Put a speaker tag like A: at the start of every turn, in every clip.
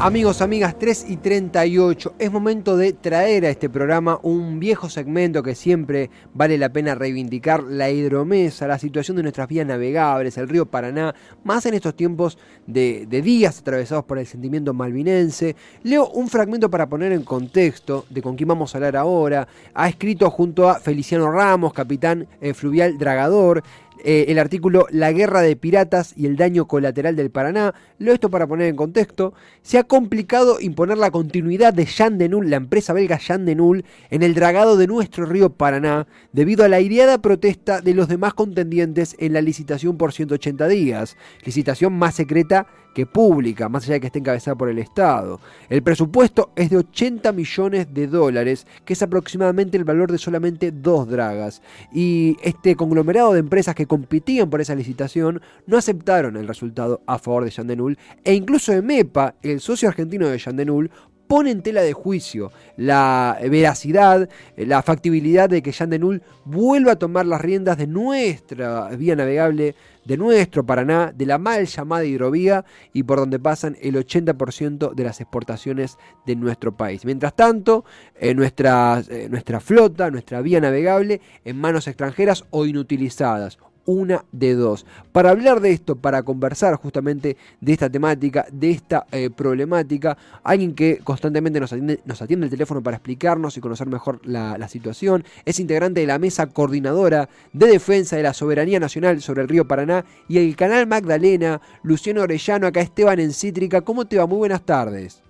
A: Amigos, amigas, 3 y 38, es momento de traer a este programa un viejo segmento que siempre vale la pena reivindicar, la hidromesa, la situación de nuestras vías navegables, el río Paraná, más en estos tiempos de, días atravesados por el sentimiento malvinense. Leo un fragmento para poner en contexto de con quién vamos a hablar ahora. Ha escrito junto a Feliciano Ramos, capitán eh, fluvial dragador, eh, el artículo La guerra de piratas y el daño colateral del Paraná. Lo esto para poner en contexto. Se ha complicado imponer la continuidad de Jean de Null, la empresa belga Jean de Null, en el dragado de nuestro río Paraná, debido a la aireada protesta de los demás contendientes en la licitación por 180 días, licitación más secreta que pública, más allá de que esté encabezada por el Estado. El presupuesto es de 80 millones de dólares, que es aproximadamente el valor de solamente dos dragas. Y este conglomerado de empresas que competían por esa licitación no aceptaron el resultado a favor de Yandenul e incluso EMEPA, el socio argentino de Yandenul, pone en tela de juicio la veracidad, la factibilidad de que Jean vuelva a tomar las riendas de nuestra vía navegable, de nuestro Paraná, de la mal llamada hidrovía y por donde pasan el 80% de las exportaciones de nuestro país. Mientras tanto, eh, nuestra, eh, nuestra flota, nuestra vía navegable en manos extranjeras o inutilizadas una de dos. Para hablar de esto, para conversar justamente de esta temática, de esta eh, problemática, alguien que constantemente nos atiende, nos atiende el teléfono para explicarnos y conocer mejor la, situación, es integrante de la mesa coordinadora de defensa de la soberanía nacional sobre el río Paraná y el canal Magdalena, Luciano Orellano, acá Esteban en Cítrica. ¿Cómo te va? Muy buenas tardes.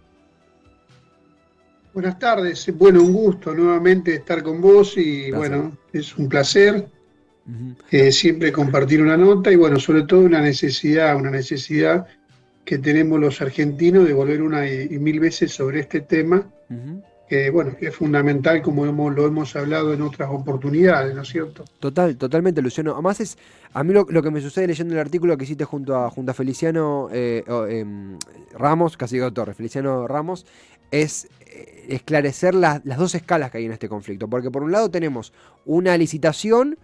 B: Buenas tardes, bueno, un gusto nuevamente estar con vos y bueno, es un placer eh, siempre compartir una nota y bueno, sobre todo una necesidad, una necesidad que tenemos los argentinos de volver una y, mil veces sobre este tema, que bueno, que es fundamental como hemos, lo hemos hablado en otras oportunidades, ¿no es cierto?
A: Total, totalmente, Luciano. Además es, a mí lo, que me sucede leyendo el artículo que hiciste junto a, junto a Feliciano eh, em, Ramos, casi doctor, Feliciano Ramos, es eh, esclarecer las dos escalas que hay en este conflicto. Porque por un lado tenemos una licitación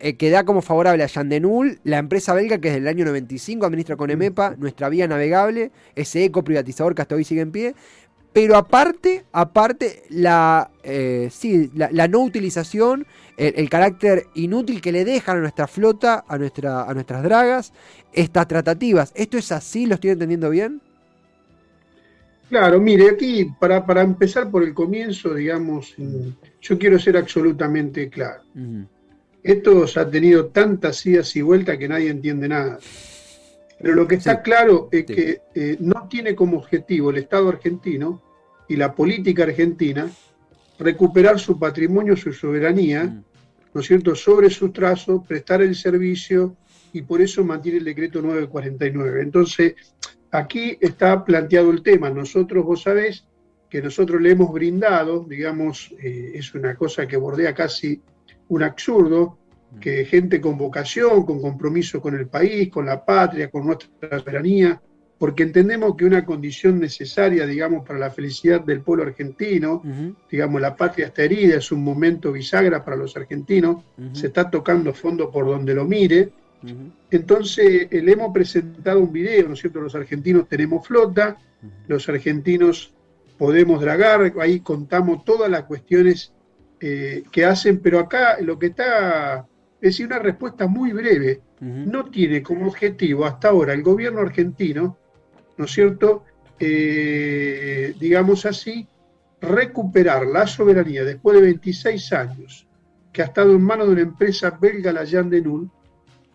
A: eh, que da como favorable a Yandenul, la empresa belga que desde el año 95 administra con EMEPA nuestra vía navegable, ese eco privatizador que hasta hoy sigue en pie. Pero aparte, aparte la, eh, sí, la, no utilización, el, carácter inútil que le dejan a nuestra flota, a, nuestra, a nuestras dragas, estas tratativas. ¿Esto es así? ¿Lo estoy entendiendo bien?
B: Claro, mire, aquí para, para empezar por el comienzo, digamos, yo quiero ser absolutamente claro. Esto ha tenido tantas idas y vueltas que nadie entiende nada. Pero lo que está claro es que eh, no tiene como objetivo el Estado argentino y la política argentina recuperar su patrimonio, su soberanía, mm. ¿no es cierto?, sobre sus trazos, prestar el servicio y por eso mantiene el decreto 949. Entonces, aquí está planteado el tema. Nosotros, vos sabés, que nosotros le hemos brindado, digamos, eh, es una cosa que bordea casi un absurdo que gente con vocación, con compromiso con el país, con la patria, con nuestra soberanía, porque entendemos que una condición necesaria, digamos, para la felicidad del pueblo argentino, digamos, la patria está herida, es un momento bisagra para los argentinos, se está tocando fondo por donde lo mire. Entonces, le hemos presentado un video, ¿no es cierto? Los argentinos tenemos flota, los argentinos podemos dragar, ahí contamos todas las cuestiones eh, que hacen, pero acá lo que está, es decir, una respuesta muy breve, no tiene como objetivo hasta ahora el gobierno argentino, ¿no es cierto?, eh, digamos así, recuperar la soberanía después de 26 años que ha estado en manos de una empresa belga, la Jan de Null,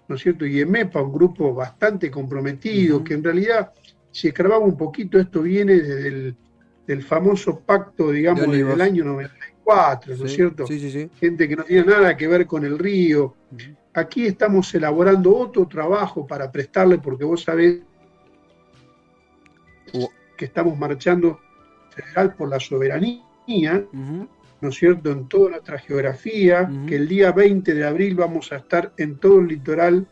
B: ¿no es cierto? Y EMEPA, un grupo bastante comprometido, que en realidad, si escarbamos un poquito, esto viene desde el del famoso pacto, digamos, del año 94 ¿no es cierto? Sí, sí, Gente que no tiene nada que ver con el río. Aquí estamos elaborando otro trabajo para prestarle, porque vos sabés que estamos marchando federal por la soberanía, ¿no es cierto?, en toda nuestra geografía, que el día 20 de abril vamos a estar en todo el litoral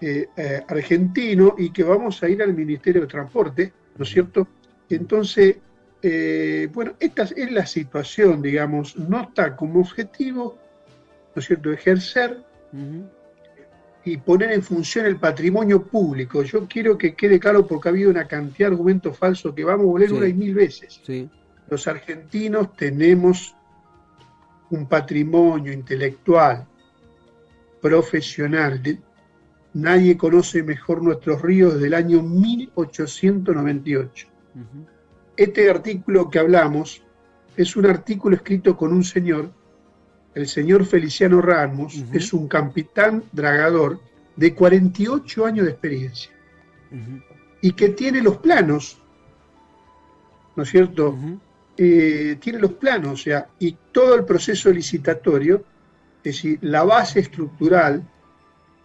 B: eh, eh, argentino y que vamos a ir al Ministerio de Transporte, ¿no es cierto? Entonces, eh, bueno, esta es la situación, digamos, no está como objetivo, ¿no es cierto?, ejercer y poner en función el patrimonio público. Yo quiero que quede claro porque ha habido una cantidad de argumentos falsos que vamos a volver una y mil veces. Los argentinos tenemos un patrimonio intelectual, profesional. nadie conoce mejor nuestros ríos desde el año 1898. Este artículo que hablamos es un artículo escrito con un señor el señor Feliciano Ramos es un capitán dragador de 48 años de experiencia y que tiene los planos, ¿no es cierto? Eh, tiene los planos, o sea, y todo el proceso licitatorio, es decir, la base estructural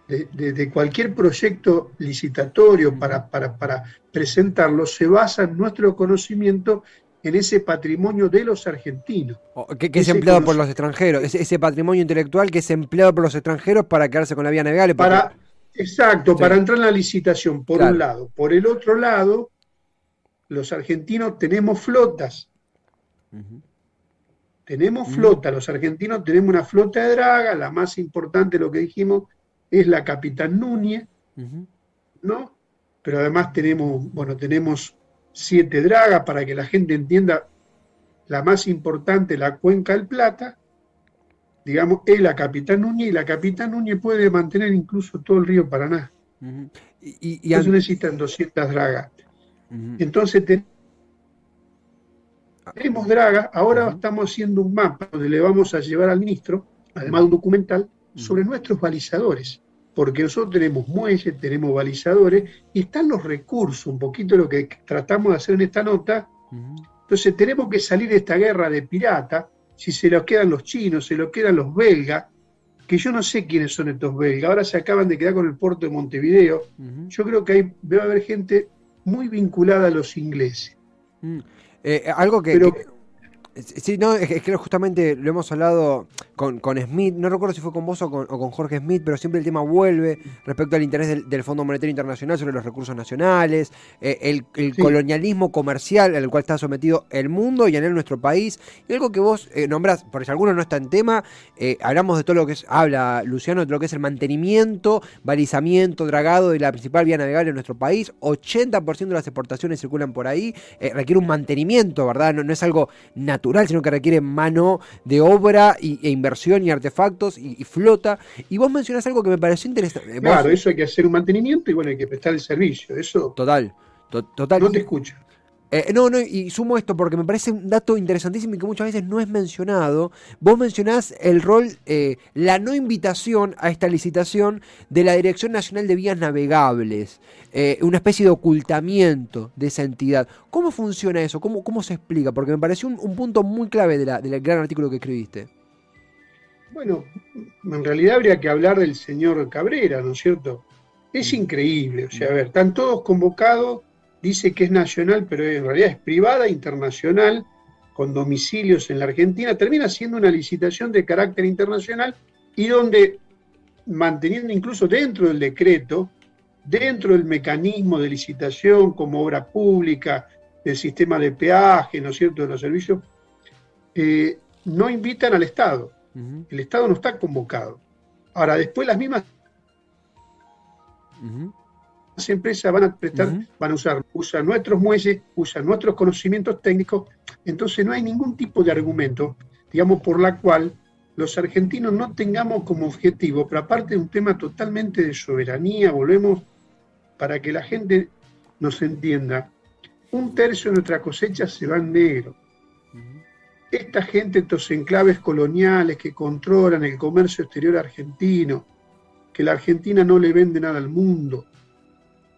B: de, cualquier proyecto licitatorio para, para, para presentarlo se basa en nuestro conocimiento en ese patrimonio de los argentinos.
A: Que, es empleado por los extranjeros, ese, patrimonio intelectual que es empleado por los extranjeros para quedarse con la vía navegable.
B: Para, exacto, para entrar en la licitación, por un lado. Por el otro lado, los argentinos tenemos flotas. Tenemos flota, los argentinos tenemos una flota de draga, la más importante, lo que dijimos, es la Capitán Núñez, ¿no? Pero además tenemos, bueno, tenemos siete dragas para que la gente entienda la más importante, la cuenca del Plata, digamos, es la Capitán Núñez y la Capitán Núñez puede mantener incluso todo el río Paraná. y, Eso necesitan 200 dragas. Entonces tenemos dragas, ahora estamos haciendo un mapa donde le vamos a llevar al ministro, además de un documental, sobre nuestros balizadores porque nosotros tenemos muelles, tenemos balizadores y están los recursos, un poquito lo que tratamos de hacer en esta nota. Entonces tenemos que salir de esta guerra de pirata, si se lo quedan los chinos, se lo quedan los belgas, que yo no sé quiénes son estos belgas, ahora se acaban de quedar con el puerto de Montevideo. Yo creo que ahí debe haber gente muy vinculada a los ingleses.
A: Mm. Eh, algo que, Sí, no, es que justamente lo hemos hablado con, Smith, no recuerdo si fue con vos o con, Jorge Smith, pero siempre el tema vuelve respecto al interés del, Fondo Monetario Internacional sobre los recursos nacionales, eh, el, colonialismo comercial al cual está sometido el mundo y en él nuestro país. Y algo que vos eh, nombrás, por si alguno no está en tema, eh, hablamos de todo lo que es, habla Luciano, de lo que es el mantenimiento, balizamiento, dragado de la principal vía navegable en nuestro país. 80% de las exportaciones circulan por ahí, requiere un mantenimiento, ¿verdad? No, no es algo natural sino que requiere mano de obra y, e inversión y artefactos y, flota. Y vos mencionás algo que me pareció interesante.
B: Claro, eso hay que hacer un mantenimiento y bueno, hay que prestar el servicio. Eso.
A: Total. total.
B: No te escucho.
A: Eh, no, no, y sumo esto porque me parece un dato interesantísimo y que muchas veces no es mencionado. Vos mencionás el rol, eh, la no invitación a esta licitación de la Dirección Nacional de Vías Navegables, eh, una especie de ocultamiento de esa entidad. ¿Cómo funciona eso? ¿Cómo, cómo se explica? Porque me pareció un, punto muy clave de del gran artículo que escribiste.
B: Bueno, en realidad habría que hablar del señor Cabrera, ¿no es cierto? Es increíble, o sea, a ver, están todos convocados dice que es nacional, pero en realidad es privada, internacional, con domicilios en la Argentina, termina siendo una licitación de carácter internacional y donde, manteniendo incluso dentro del decreto, dentro del mecanismo de licitación como obra pública, del sistema de peaje, ¿no es cierto?, de los servicios, eh, no invitan al Estado. El Estado no está convocado. Ahora, después las mismas empresas van a prestar, van a usar, usan nuestros muelles, usan nuestros conocimientos técnicos, entonces no hay ningún tipo de argumento, digamos, por la cual los argentinos no tengamos como objetivo, pero aparte de un tema totalmente de soberanía, volvemos para que la gente nos entienda, un tercio de nuestra cosecha se va en negro. Esta gente, estos enclaves coloniales que controlan el comercio exterior argentino, que la Argentina no le vende nada al mundo,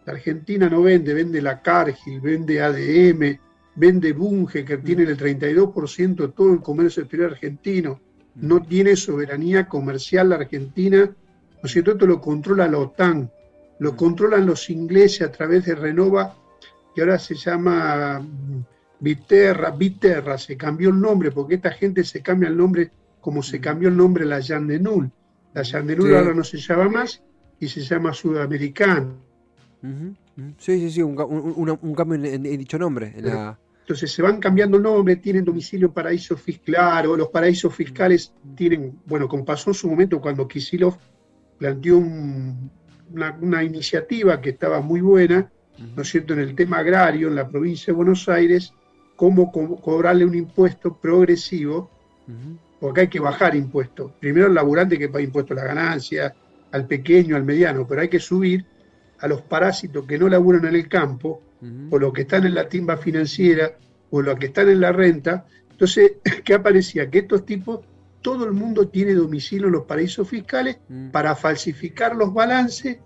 B: la Argentina no vende, vende la Cargill, vende ADM, vende Bunge, que tiene el 32% de todo el comercio exterior argentino. No tiene soberanía comercial la Argentina, ¿no es cierto? Esto lo controla la OTAN, lo controlan los ingleses a través de Renova, que ahora se llama Viterra, Viterra, se cambió el nombre, porque esta gente se cambia el nombre como se cambió el nombre la Yandenul. La Yandenul ahora no se llama más y se llama Sudamericana.
A: Sí, sí, sí, un, cambio en, dicho nombre.
B: Entonces se van cambiando el nombre, tienen domicilio paraíso fiscal, o los paraísos fiscales tienen, bueno, como pasó en su momento cuando Kisilov planteó una, iniciativa que estaba muy buena, ¿no es cierto?, en el tema agrario en la provincia de Buenos Aires, cómo cobrarle un impuesto progresivo, porque hay que bajar impuestos. Primero al laburante que paga impuestos a la ganancia, al pequeño, al mediano, pero hay que subir a los parásitos que no laburan en el campo, o los que están en la timba financiera, o los que están en la renta. Entonces, ¿qué aparecía? Que estos tipos, todo el mundo tiene domicilio en los paraísos fiscales mm. para falsificar los balances,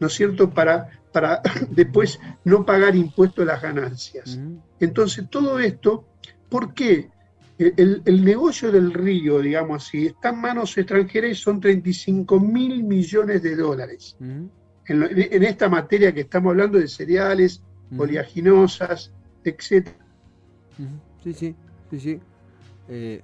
B: ¿no es cierto? Para, para después no pagar impuestos a las ganancias. Entonces, todo esto, ¿por qué? El, negocio del río, digamos así, está en manos extranjeras y son 35 mil millones de dólares. En, esta materia que estamos hablando de cereales, oleaginosas, etc.
A: Sí, sí, sí, sí. Eh,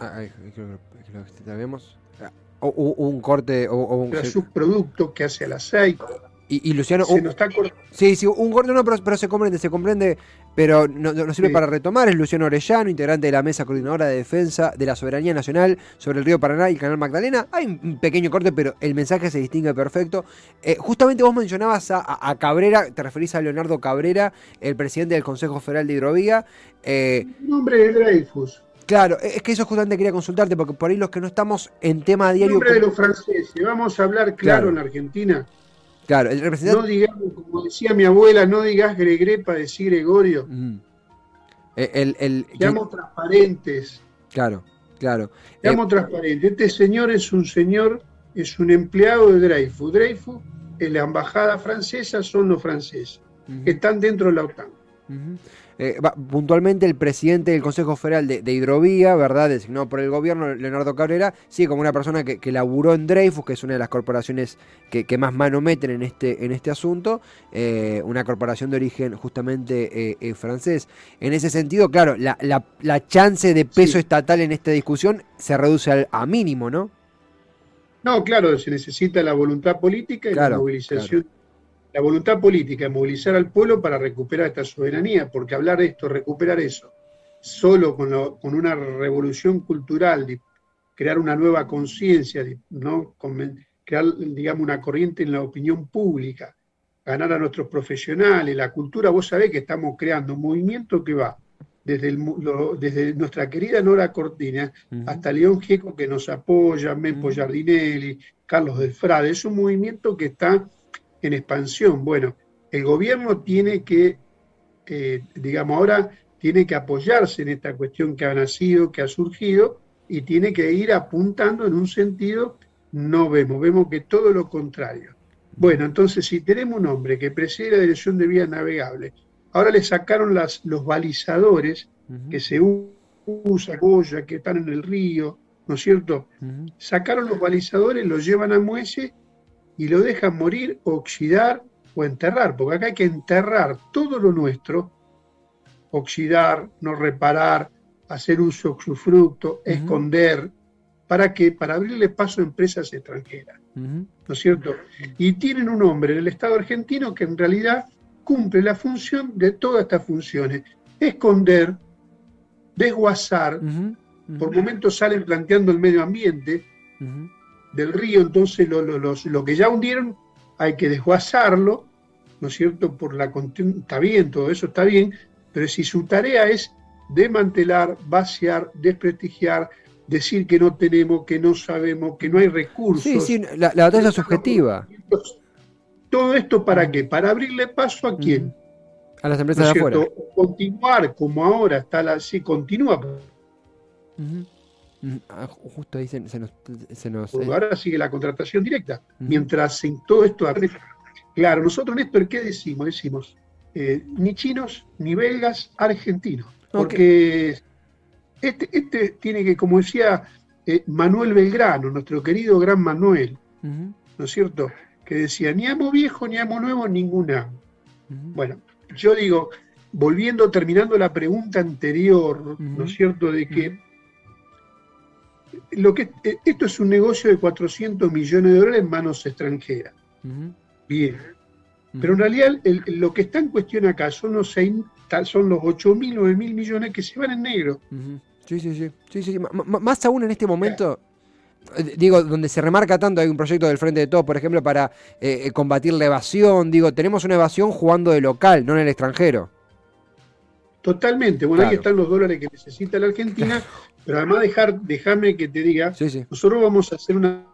A: ah, creo, que sabemos. Ah, o, un corte o, un
B: subproducto que hace el aceite.
A: Y, Luciano. Se está sí, sí, un corte no, pero, se comprende, se comprende, pero no, sirve para retomar. Es Luciano Orellano, integrante de la mesa coordinadora de defensa de la soberanía nacional sobre el río Paraná y el canal Magdalena. Hay un pequeño corte, pero el mensaje se distingue perfecto. Eh, justamente vos mencionabas a, Cabrera, te referís a Leonardo Cabrera, el presidente del Consejo Federal de Hidrovía.
B: Eh, nombre de Dreyfus.
A: Claro, es que eso justamente quería consultarte, porque por ahí los que no estamos en tema diario.
B: nombre de los franceses, vamos a hablar claro. en Argentina.
A: Claro, el representante.
B: No digamos, como decía mi abuela, no digas Gregre para decir Gregorio. Seamos transparentes.
A: Claro, claro.
B: Seamos eh, transparentes. Este señor es un señor, es un empleado de Dreyfus. Dreyfus es la embajada francesa, son los franceses, que están dentro de la OTAN.
A: Eh, puntualmente el presidente del Consejo Federal de, Hidrovía, ¿verdad? Designado por el gobierno, Leonardo Cabrera, sí, como una persona que, laburó en Dreyfus, que es una de las corporaciones que, más mano meten en este, en este asunto, eh, una corporación de origen justamente eh, francés. En ese sentido, claro, la, chance de peso estatal en esta discusión se reduce al, a mínimo, ¿no?
B: No, claro, se necesita la voluntad política y la movilización la voluntad política de movilizar al pueblo para recuperar esta soberanía, porque hablar de esto, recuperar eso, solo con, con una revolución cultural, de crear una nueva conciencia, ¿no? crear, digamos, una corriente en la opinión pública, ganar a nuestros profesionales, la cultura, vos sabés que estamos creando un movimiento que va desde, desde nuestra querida Nora Cortina hasta León Gieco que nos apoya, Mepo Giardinelli, Carlos del Frade, es un movimiento que está en expansión. Bueno, el gobierno tiene que, eh, digamos, ahora tiene que apoyarse en esta cuestión que ha nacido, que ha surgido, y tiene que ir apuntando en un sentido, no vemos, vemos que todo lo contrario. Bueno, entonces si tenemos un hombre que preside la dirección de vías navegables, ahora le sacaron las, los balizadores que se usa, Goya, que están en el río, ¿no es cierto? Sacaron los balizadores, los llevan a muelle y lo dejan morir, oxidar o enterrar, porque acá hay que enterrar todo lo nuestro, oxidar, no reparar, hacer uso usufructo, esconder, ¿para qué? Para abrirle paso a empresas extranjeras, ¿no es cierto? Y tienen un hombre en el Estado argentino que en realidad cumple la función de todas estas funciones, esconder, desguazar, por momentos salen planteando el medio ambiente, del río, entonces lo, lo, que ya hundieron hay que desguazarlo, ¿no es cierto? Por la está bien, todo eso está bien, pero si su tarea es desmantelar, vaciar, desprestigiar, decir que no tenemos, que no sabemos, que no hay recursos.
A: Sí, sí, la, la batalla subjetiva.
B: Todo esto para qué? Para abrirle paso a quién?
A: A las empresas de afuera.
B: Continuar como ahora está la, sí, continúa.
A: Mm, justo ahí se, nos...
B: Eh. Ahora sigue la contratación directa. Mientras en todo esto... Claro, nosotros, Néstor, ¿qué decimos? Decimos, eh, ni chinos, ni belgas, argentinos. Porque este, este tiene que, como decía eh, Manuel Belgrano, nuestro querido gran Manuel, ¿no es cierto? Que decía, ni amo viejo, ni amo nuevo, ninguna. Bueno, yo digo, volviendo, terminando la pregunta anterior, ¿no es cierto? De que lo que, eh, esto es un negocio de 400 millones de dólares en manos extranjeras. Bien. Pero en realidad lo que está en cuestión acá son los, son los 8 mil, 9 mil millones que se van en negro.
A: sí, sí, sí, sí, Más aún en este momento, eh, digo, donde se remarca tanto, hay un proyecto del Frente de Todos, por ejemplo, para eh, combatir la evasión. Digo, tenemos una evasión jugando de local, no en el extranjero.
B: Totalmente. Bueno, ahí están los dólares que necesita la Argentina, pero además dejar, déjame que te diga, nosotros vamos a hacer una...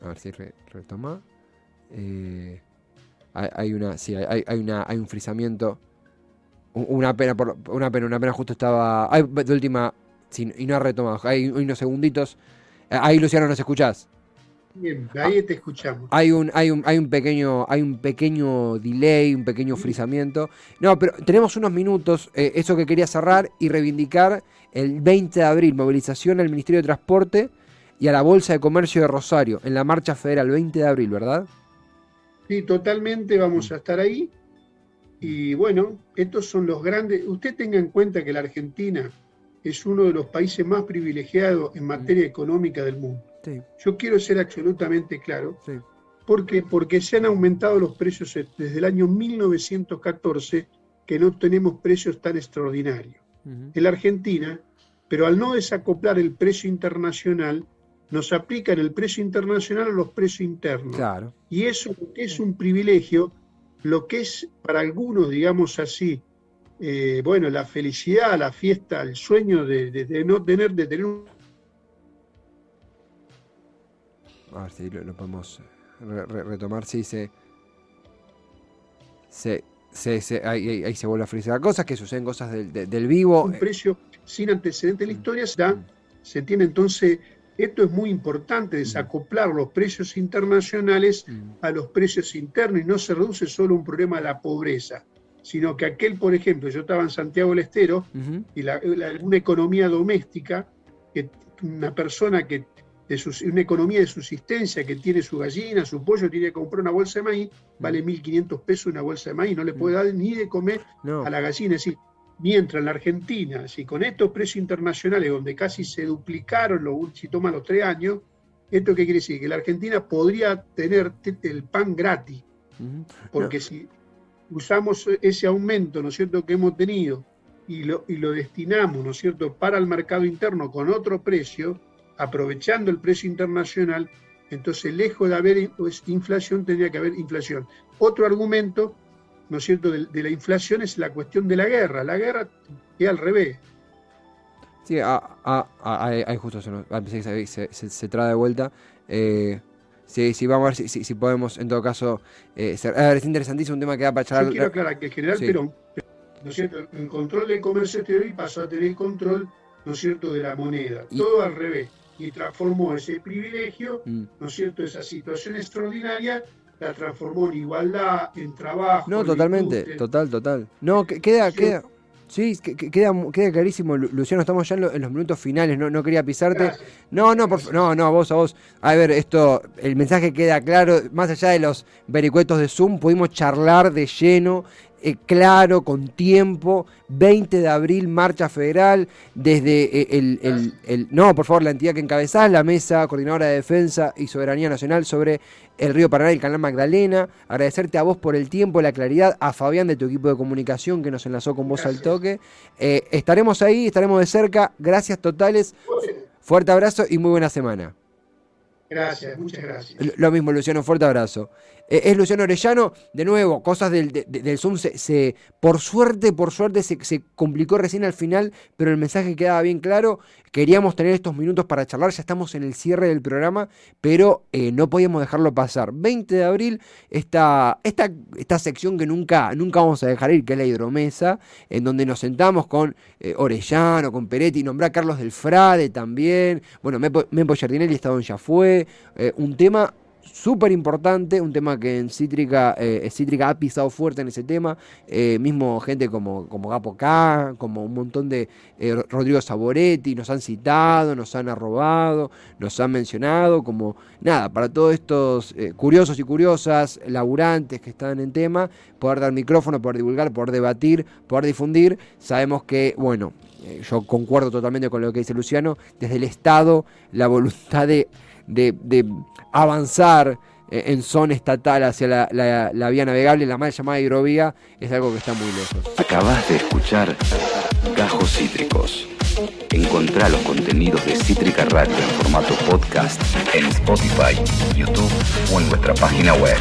A: A ver si retoma. hay, una, sí, hay, hay, una, hay un frisamiento una pena, por, una pena, una pena justo estaba. Ay, de última. y no ha retomado. Hay unos segunditos. Eh, ahí, Luciano, ¿nos escuchás?
B: Bien, ahí te escuchamos.
A: Hay un, hay un, hay un pequeño, hay un pequeño delay, un pequeño frisamiento. No, pero tenemos unos minutos, eh, eso que quería cerrar y reivindicar el 20 de abril, movilización al Ministerio de Transporte y a la Bolsa de Comercio de Rosario, en la marcha federal, 20 de abril, ¿verdad?
B: Sí, totalmente, vamos a estar ahí. Y bueno, estos son los grandes. Usted tenga en cuenta que la Argentina es uno de los países más privilegiados en materia económica del mundo. Yo quiero ser absolutamente claro. ¿Por qué? Porque se han aumentado los precios desde el año 1914 que no tenemos precios tan extraordinarios. En la Argentina, pero al no desacoplar el precio internacional, nos aplican el precio internacional a los precios internos. Claro. Y eso es un privilegio lo que es para algunos, digamos así, eh, bueno, la felicidad, la fiesta, el sueño de, no tener, de tener
A: A ver si lo, podemos retomar, sí, se... se, se, ahí, se vuelve a frisar cosas que suceden cosas del, vivo.
B: Un precio sin antecedente en la historia se, da, se tiene entonces esto es muy importante, desacoplar los precios internacionales a los precios internos y no se reduce solo un problema de la pobreza, sino que aquel, por ejemplo, yo estaba en Santiago del Estero y una economía doméstica, que una persona que de una economía de subsistencia que tiene su gallina, su pollo, tiene que comprar una bolsa de maíz, vale 1.500 pesos una bolsa de maíz, no le puede dar ni de comer a la gallina. Es decir, Mientras en la Argentina, si con estos precios internacionales, donde casi se duplicaron, lo, si toman los tres años, ¿esto qué quiere decir? Que la Argentina podría tener el pan gratis. Porque si usamos ese aumento, ¿no es cierto?, que hemos tenido y lo, y lo destinamos, ¿no es cierto?, para el mercado interno con otro precio, aprovechando el precio internacional, entonces lejos de haber pues, inflación, tendría que haber inflación. Otro argumento ¿no es cierto?, de, la inflación es la cuestión de la guerra. La guerra es al revés.
A: Sí, ahí justo se, se, se, trae de vuelta. Eh, sí, sí, vamos a ver si, si, podemos, en todo caso, eh, es interesantísimo un tema que da para charlar.
B: Yo quiero aclarar que el general Perón, ¿no es cierto?, el control del comercio exterior y pasó a tener control, ¿no es cierto?, de la moneda. Todo al revés. Y transformó ese privilegio, mm. ¿no es cierto?, esa situación extraordinaria la transformó en igualdad, en trabajo.
A: No, totalmente, total, total. No, queda, queda. Sí, queda, queda clarísimo, Luciano, estamos ya en, los minutos finales, no, no quería pisarte. No, no, por, no, no, a vos, a vos. A ver, esto, el mensaje queda claro, más allá de los vericuetos de Zoom, pudimos charlar de lleno eh, claro, con tiempo. 20 de abril, marcha federal, desde eh, el, el, No, por favor, la entidad que encabezás, la Mesa Coordinadora de Defensa y Soberanía Nacional sobre el río Paraná y el canal Magdalena. Agradecerte a vos por el tiempo, la claridad, a Fabián de tu equipo de comunicación que nos enlazó con vos al toque. Eh, estaremos ahí, estaremos de cerca. Gracias totales. Fuerte abrazo y muy buena semana.
B: Gracias, muchas gracias. Lo
A: mismo, Luciano, fuerte abrazo. Eh, es Luciano Orellano, de nuevo, cosas del, del Zoom, se, por suerte, por suerte se, complicó recién al final, pero el mensaje quedaba bien claro. Queríamos tener estos minutos para charlar, ya estamos en el cierre del programa, pero eh, no podíamos dejarlo pasar. 20 de abril, esta, esta, esta sección que nunca, nunca vamos a dejar ir, que es la hidromesa, en donde nos sentamos con eh, Orellano, con Peretti, nombré a Carlos del Frade también, bueno, Mepo Giardinelli estaba ya fue, un tema súper importante, un tema que en Cítrica, eh, Cítrica ha pisado fuerte en ese tema, eh, mismo gente como, como Gapo K, como un montón de eh, Rodrigo Saboretti, nos han citado, nos han arrobado, nos han mencionado, como nada, para todos estos curiosos y curiosas, laburantes que están en tema, poder dar micrófono, poder divulgar, poder debatir, poder difundir, sabemos que, bueno, yo concuerdo totalmente con lo que dice Luciano, desde el Estado, la voluntad de de, avanzar eh, en zona estatal hacia la, vía navegable, la mal llamada hidrovía, es algo que está muy lejos.
C: Acabas de escuchar Gajos Cítricos.
D: Encontrá los contenidos de Cítrica Radio en formato podcast en Spotify, YouTube o en nuestra página web.